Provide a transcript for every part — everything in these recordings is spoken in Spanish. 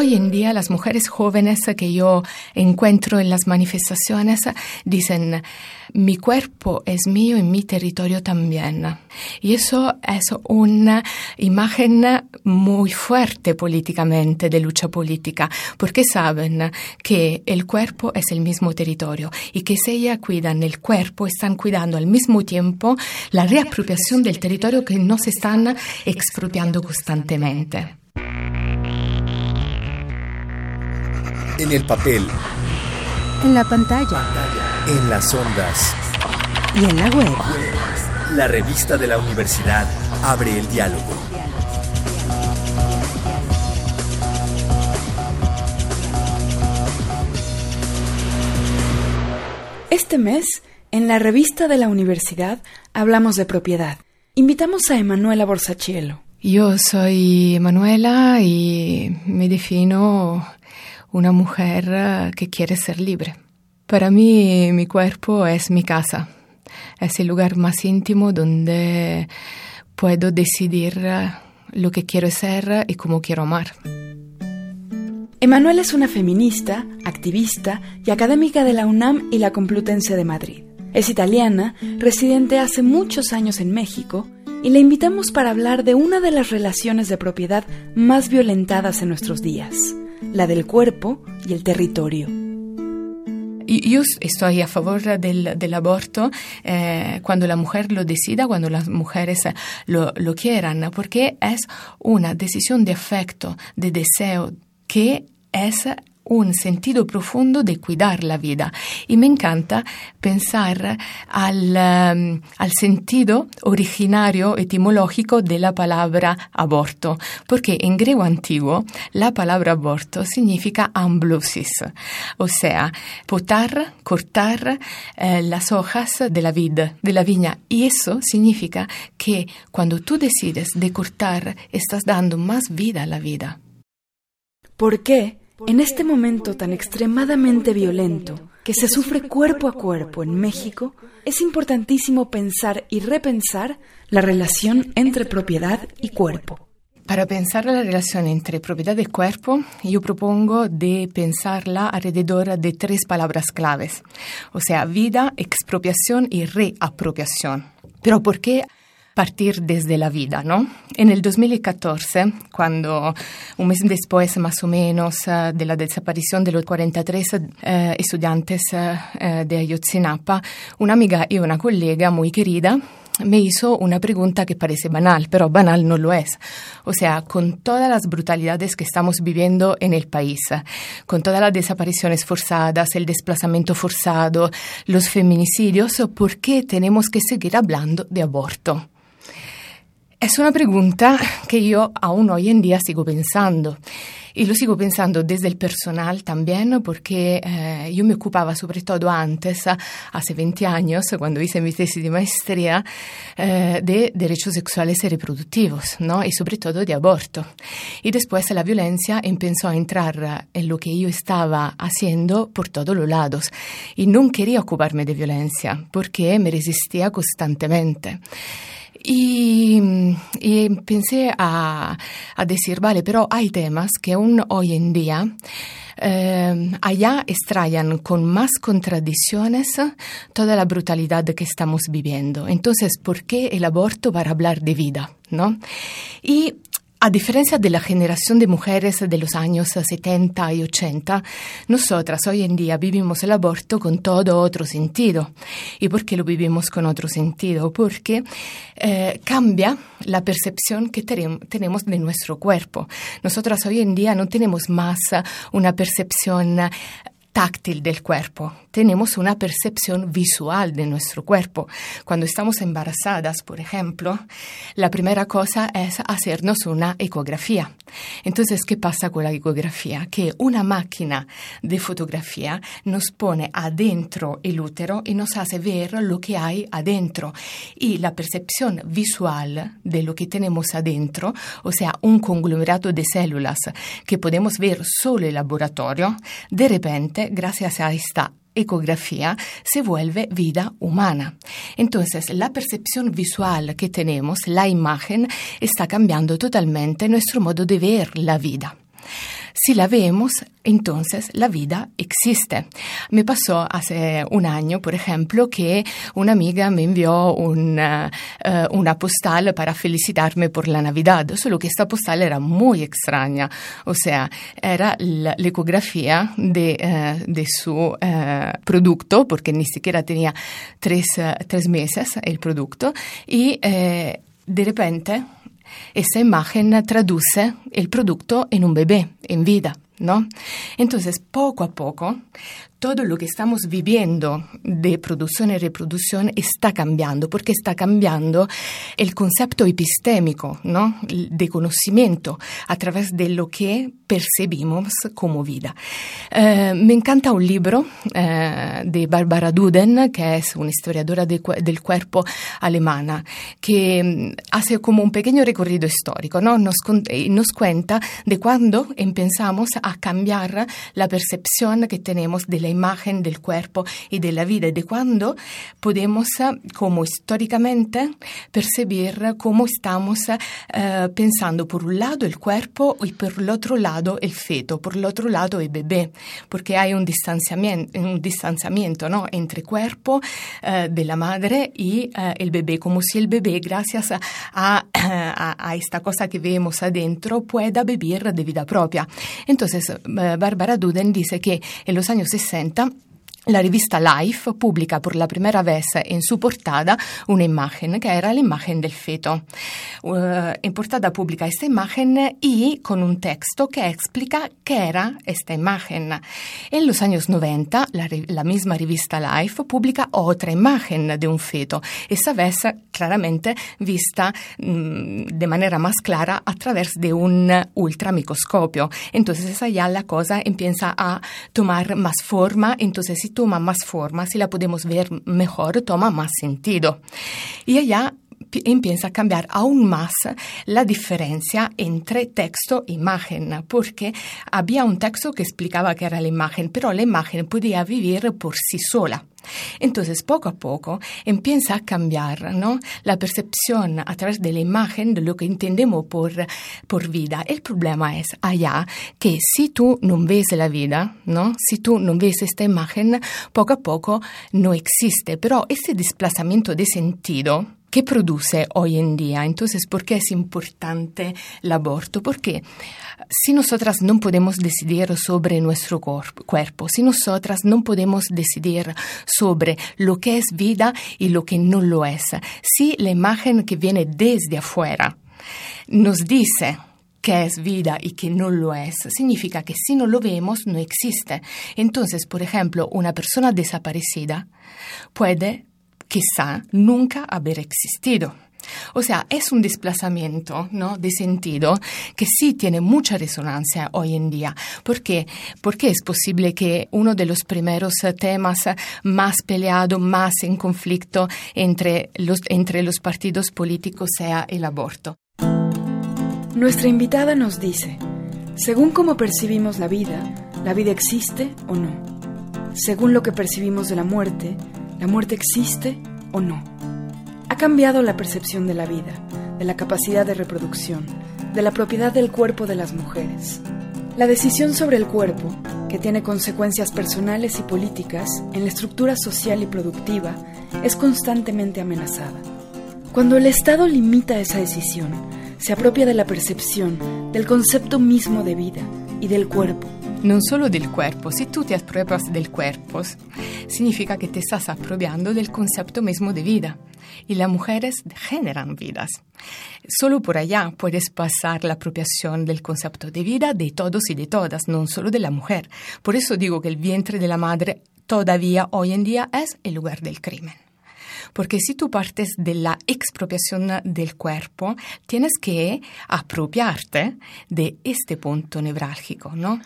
Hoy en día las mujeres jóvenes que yo encuentro en las manifestaciones dicen, mi cuerpo es mío y mi territorio también. Y eso es una imagen muy fuerte políticamente de lucha política, porque saben que el cuerpo es el mismo territorio y que si ellas cuidan el cuerpo, están cuidando al mismo tiempo la reapropiación del territorio que nos están expropiando constantemente. En el papel. En la pantalla. En las ondas. Y en la web. La revista de la universidad abre el diálogo. Este mes, en la revista de la universidad, hablamos de propiedad. Invitamos a Emanuela Borsachielo. Yo soy Emanuela y me defino una mujer eh, que quiere ser libre. Para mí mi cuerpo es mi casa, es el lugar más íntimo donde puedo decidir eh, lo que quiero ser y cómo quiero amar. Emanuela es una feminista, activista y académica de la UNAM y la Complutense de Madrid. Es italiana, residente hace muchos años en México, y la invitamos para hablar de una de las relaciones de propiedad más violentadas en nuestros días, la del cuerpo y el territorio. Yo estoy a favor del, aborto eh, cuando la mujer lo decida, cuando las mujeres lo, lo quieran, porque es una decisión de afecto, de deseo que es un sentido profundo de cuidar la vida. Y me encanta pensar al, um, al, sentido originario etimológico de la palabra aborto, porque en griego antiguo la palabra aborto significa amblusis, o sea, potar, cortar eh, las hojas de la vid, de la viña. Y eso significa que cuando tú decides de cortar, estás dando más vida a la vida. ¿Por qué? En este momento tan extremadamente violento que se sufre cuerpo a cuerpo en México, es importantísimo pensar y repensar la relación entre propiedad y cuerpo. Para pensar la relación entre propiedad y cuerpo, yo propongo de pensarla alrededor de tres palabras claves, o sea, vida, expropiación y reapropiación. Pero ¿por qué partir desde la vida, ¿no? En el 2014, cuando un mes después más o menos eh, de la desaparición de los 43 eh, estudiantes eh, de Ayotzinapa, una amiga y una colega muy querida me hizo una pregunta que parece banal, pero banal no lo es. O sea, con todas las brutalidades que estamos viviendo en el país, con todas las desapariciones forzadas, el desplazamiento forzado, los feminicidios, ¿por qué tenemos que seguir hablando de aborto? Es una pregunta que yo aún hoy en día sigo pensando. Y lo sigo pensando desde el personal también, porque eh, yo me ocupaba sobre todo antes, hace 20 años, cuando hice mi tesis de maestría, eh, de derechos sexuales y reproductivos, ¿no? y sobre todo de aborto. Y después la violencia empezó a entrar en lo que yo estaba haciendo por todos los lados. Y no quería ocuparme de violencia, porque me resistía constantemente. Y, pensé a, decir, vale, pero hay temas que aún hoy en día eh, allá extrañan con más contradicciones toda la brutalidad que estamos viviendo. Entonces, ¿por qué el aborto para hablar de vida? ¿no? Y a diferencia de la generación de mujeres de los años 70 y 80, nosotras hoy en día vivimos el aborto con todo otro sentido. ¿Y por qué lo vivimos con otro sentido? Porque eh, cambia la percepción que tenemos de nuestro cuerpo. Nosotras hoy en día no tenemos más una percepción táctil del cuerpo, tenemos una percepción visual de nuestro cuerpo. Cuando estamos embarazadas, por ejemplo, la primera cosa es hacernos una ecografía. Entonces, ¿qué pasa con la ecografía? Que una máquina de fotografía nos pone adentro el útero y nos hace ver lo que hay adentro. Y la percepción visual de lo que tenemos adentro, o sea, un conglomerado de células que podemos ver solo en laboratorio, de repente, gracias a esta ecografía se vuelve vida humana. Entonces, la percepción visual que tenemos, la imagen, está cambiando totalmente nuestro modo de ver la vida. Si la vemos, entonces la vida existe. Me pasó hace un año, por ejemplo, que una amiga me envió una, eh, una postal para felicitarme por la Navidad, solo que esta postal era muy extraña, o sea, era la, ecografía de, eh, de su eh, producto, porque ni siquiera tenía tres, tres meses el producto, y de repente esa imagen traduce el producto en un bebé, en vida. ¿No? Entonces, poco a poco, todo lo que estamos viviendo de producción y reproducción está cambiando, porque está cambiando el concepto epistémico, ¿no? De conocimiento a través de lo que percibimos como vida. Eh, me encanta un libro eh, de Barbara Duden, que es una historiadora de, del cuerpo alemana, que mm, hace como un pequeño recorrido histórico, ¿no? Nos, nos cuenta de cuándo empezamos a cambiar la percepción que tenemos de la imagen del cuerpo y de la vida, de cuándo podemos, como históricamente, percibir cómo estamos uh, pensando por un lado el cuerpo y por el otro lado el feto, por el otro lado el bebé, porque hay un distanciamiento, un distanciamiento ¿no? entre cuerpo de la madre y el bebé, como si el bebé, gracias a, esta cosa que vemos adentro, pueda vivir de vida propia. Entonces, Barbara Duden dice que en los años 60 10. La rivista Life pubblica por la primera vez en su portada una imagen que era la imagen del feto. Uh, en portada pública esta imagen y con un texto que explica qué era esta imagen. En los años 90, la, la misma rivista Life publica otra imagen de un feto, esa vez claramente vista mmm, de manera más clara a través de un ultramicroscopio. Entonces esa ya la cosa empieza a tomar más forma, entonces si toma más forma, si la podemos ver mejor, toma más sentido. Y allá empieza a cambiar aún más la diferencia entre texto e imagen, porque había un texto que explicaba que era la imagen, pero la imagen podía vivir por sí sola. Entonces, poco a poco empieza a cambiar ¿no? la percepción a través de la imagen de lo que entendemos por, por vida. El problema es allá que si tú no ves la vida, ¿no? si tú no ves esta imagen, poco a poco no existe. Pero ese desplazamiento de sentido, ¿Qué produce hoy en día. Entonces, ¿por qué es importante el aborto? Porque si nosotras no podemos decidir sobre nuestro cuerpo, si nosotras no podemos decidir sobre lo que es vida y lo que no lo es, si la imagen que viene desde afuera nos dice que es vida y que no lo es, significa que si no lo vemos no existe. Entonces, por ejemplo, una persona desaparecida puede quizá nunca haber existido. O sea, es un desplazamiento ¿no? de sentido que sí tiene mucha resonancia hoy en día. ¿Por qué? Porque es posible que uno de los primeros temas más peleado, más en conflicto entre los, entre los partidos políticos sea el aborto. Nuestra invitada nos dice, según cómo percibimos la vida, la vida existe o no. Según lo que percibimos de la muerte, ¿La muerte existe o no? Ha cambiado la percepción de la vida, de la capacidad de reproducción, de la propiedad del cuerpo de las mujeres. La decisión sobre el cuerpo, que tiene consecuencias personales y políticas en la estructura social y productiva, es constantemente amenazada. Cuando el Estado limita esa decisión, se apropia de la percepción, del concepto mismo de vida y del cuerpo, non solo del cuerpo. Si tú te apropias del cuerpo, significa que te estás apropiando del concepto mismo de vida. Y las mujeres generan vidas. Solo por allá puedes pasar la apropiación del concepto de vida de todos y de todas, no solo de la mujer. Por eso digo que el vientre de la madre todavía hoy en día es el lugar del crimen. Porque si tú partes de la expropiación del cuerpo, tienes que apropiarte de este punto nevrálgico, ¿no?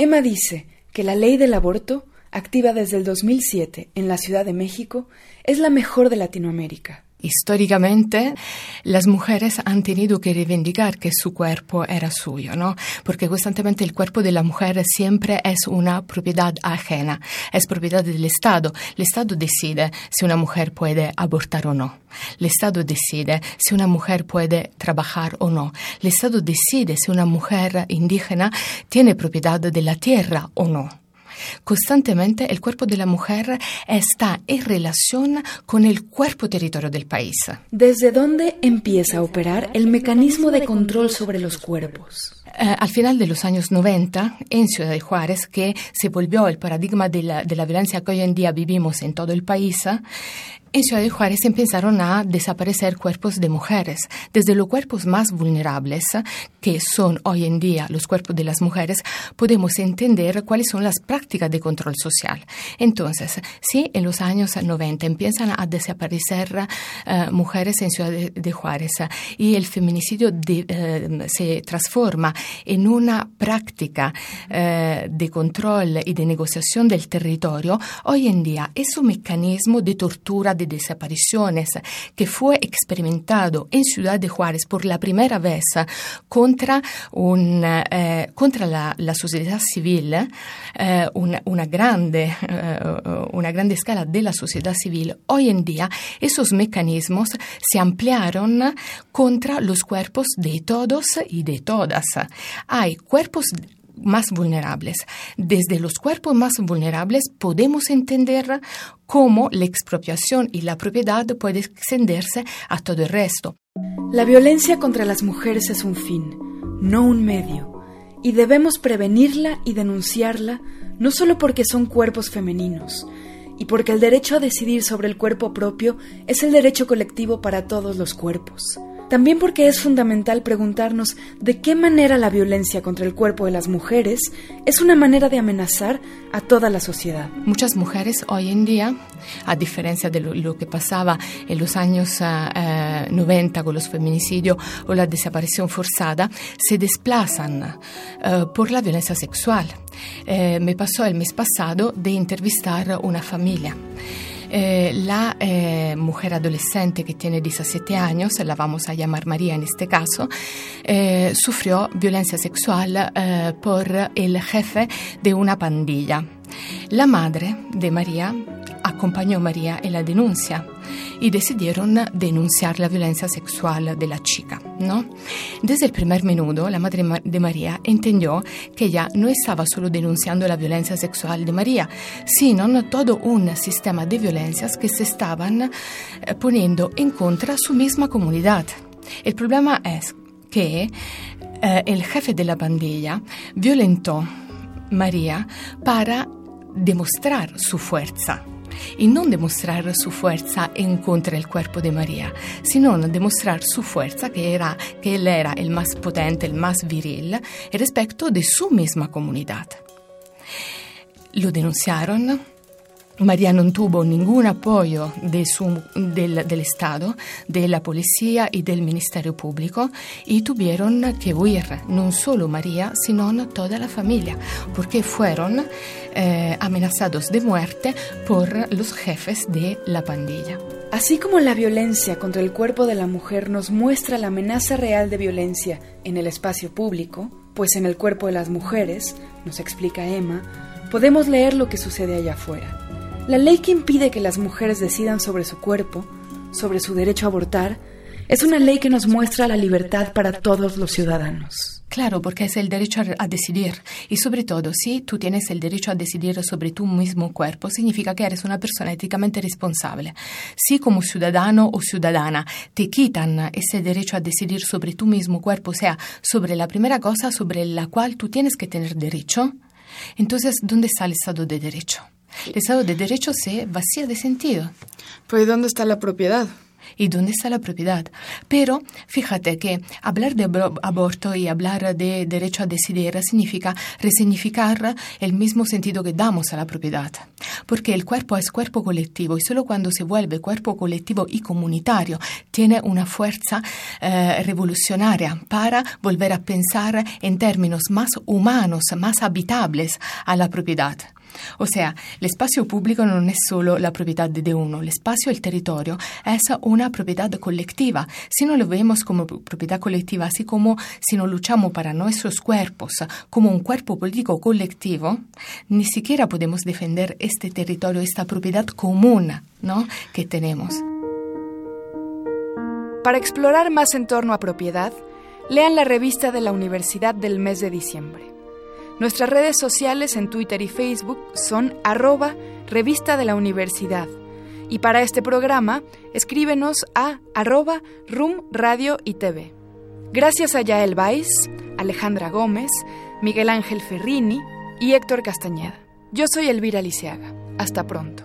Emma dice que la ley del aborto, activa desde el 2007 en la Ciudad de México, es la mejor de Latinoamérica históricamente las mujeres han tenido que reivindicar que su cuerpo era suyo, ¿no? Porque constantemente el cuerpo de la mujer siempre es una propiedad ajena, es propiedad del Estado. El Estado decide si una mujer puede abortar o no. El Estado decide si una mujer puede trabajar o no. El Estado decide si una mujer indígena tiene propiedad de la tierra o no. Constantemente el cuerpo de la mujer está en relación con el cuerpo territorio del país. ¿Desde dónde empieza a operar el mecanismo de control sobre los cuerpos? Eh, al final de los años 90, en Ciudad de Juárez, que se volvió el paradigma de la, de la violencia que hoy en día vivimos en todo el país, en Ciudad de Juárez empezaron a desaparecer cuerpos de mujeres, desde los cuerpos más vulnerables, que son hoy en día los cuerpos de las mujeres, podemos entender cuáles son las prácticas de control social. Entonces, si en los años 90 empiezan a desaparecer uh, mujeres en Ciudad de, Juárez y el feminicidio de, uh, se transforma en una práctica uh, de control y de negociación del territorio, hoy en día es un mecanismo de tortura de desapariciones que fue experimentado en Ciudad de Juárez por la primera vez contra, un, eh, contra la, sociedad civil, eh, una, una, grande, eh, una grande escala de la sociedad civil, hoy en día esos mecanismos se ampliaron contra los cuerpos de todos y de todas. Hay cuerpos más vulnerables. Desde los cuerpos más vulnerables podemos entender cómo la expropiación y la propiedad puede extenderse a todo el resto. La violencia contra las mujeres es un fin, no un medio, y debemos prevenirla y denunciarla no solo porque son cuerpos femeninos, y porque el derecho a decidir sobre el cuerpo propio es el derecho colectivo para todos los cuerpos. También porque es fundamental preguntarnos de qué manera la violencia contra el cuerpo de las mujeres es una manera de amenazar a toda la sociedad. Muchas mujeres hoy en día, a diferencia de lo, que pasaba en los años uh, uh, 90 con los feminicidios o la desaparición forzada, se desplazan uh, por la violencia sexual. Eh, me pasó el mes pasado de entrevistar una familia. Eh, la eh, mujer adolescente que tiene 17 años, la vamos a llamar María en este caso, eh, sufrió violencia sexual por el jefe de una pandilla. La madre de María acompañó María en la denuncia y decidieron denunciar la violencia sexual de la chica. ¿no? Desde el primer minuto, la madre de María entendió que ella no estaba solo denunciando la violencia sexual de María, sino todo un sistema de violencias que se estaban eh, poniendo en contra su misma comunidad. El problema es que eh, el jefe de la pandilla violentó María para demostrar su fuerza y non dimostrare su fuerza en contra del cuerpo de María, sino demostrar su fuerza, que, era, que él era el más potente, el más viril, respecto de su misma comunidad. Lo denunciaron, María no tuvo ningún apoyo de del, Estado, de la policía y del Ministerio Público y tuvieron que huir, no solo María, sino toda la familia, porque fueron eh, amenazados de muerte por los jefes de la pandilla. Así como la violencia contra el cuerpo de la mujer nos muestra la amenaza real de violencia en el espacio público, pues en el cuerpo de las mujeres, nos explica Emma, podemos leer lo que sucede allá afuera. La ley que impide que las mujeres decidan sobre su cuerpo, sobre su derecho a abortar, es una ley que nos muestra la libertad para todos los ciudadanos. Claro, porque es el derecho a, decidir. Y sobre todo, si tú tienes el derecho a decidir sobre tu mismo cuerpo, significa que eres una persona éticamente responsable. Si como ciudadano o ciudadana te quitan ese derecho a decidir sobre tu mismo cuerpo, o sea, sobre la primera cosa sobre la cual tú tienes que tener derecho, entonces, ¿dónde está el Estado de Derecho? El Estado de Derecho se vacía de sentido. Pues ¿dónde está la propiedad? ¿Y dónde está la propiedad? Pero fíjate que hablar de aborto y hablar de derecho a decidir significa resignificar el mismo sentido que damos a la propiedad. Porque el cuerpo es cuerpo colectivo y solo cuando se vuelve cuerpo colectivo y comunitario tiene una fuerza eh, revolucionaria para volver a pensar en términos más humanos, más habitables a la propiedad. O sea, el espacio público no es solo la propiedad de uno, el espacio, el territorio, es una propiedad colectiva. Si no lo vemos como propiedad colectiva, así como si no luchamos para nuestros cuerpos como un cuerpo político colectivo, ni siquiera podemos defender este territorio, esta propiedad común ¿no? que tenemos. Para explorar más en torno a propiedad, lean la revista de la Universidad del mes de diciembre. Nuestras redes sociales en Twitter y Facebook son arroba revista de la universidad. Y para este programa, escríbenos a arroba rum radio y TV. Gracias a Yael Vais, Alejandra Gómez, Miguel Ángel Ferrini y Héctor Castañeda. Yo soy Elvira Liceaga. Hasta pronto.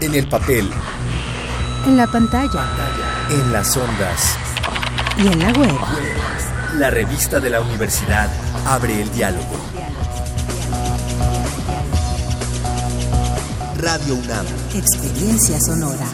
En el papel. En la pantalla. En las ondas. Y en la web. La revista de la universidad abre el diálogo. Radio UNAM. Experiencia sonora.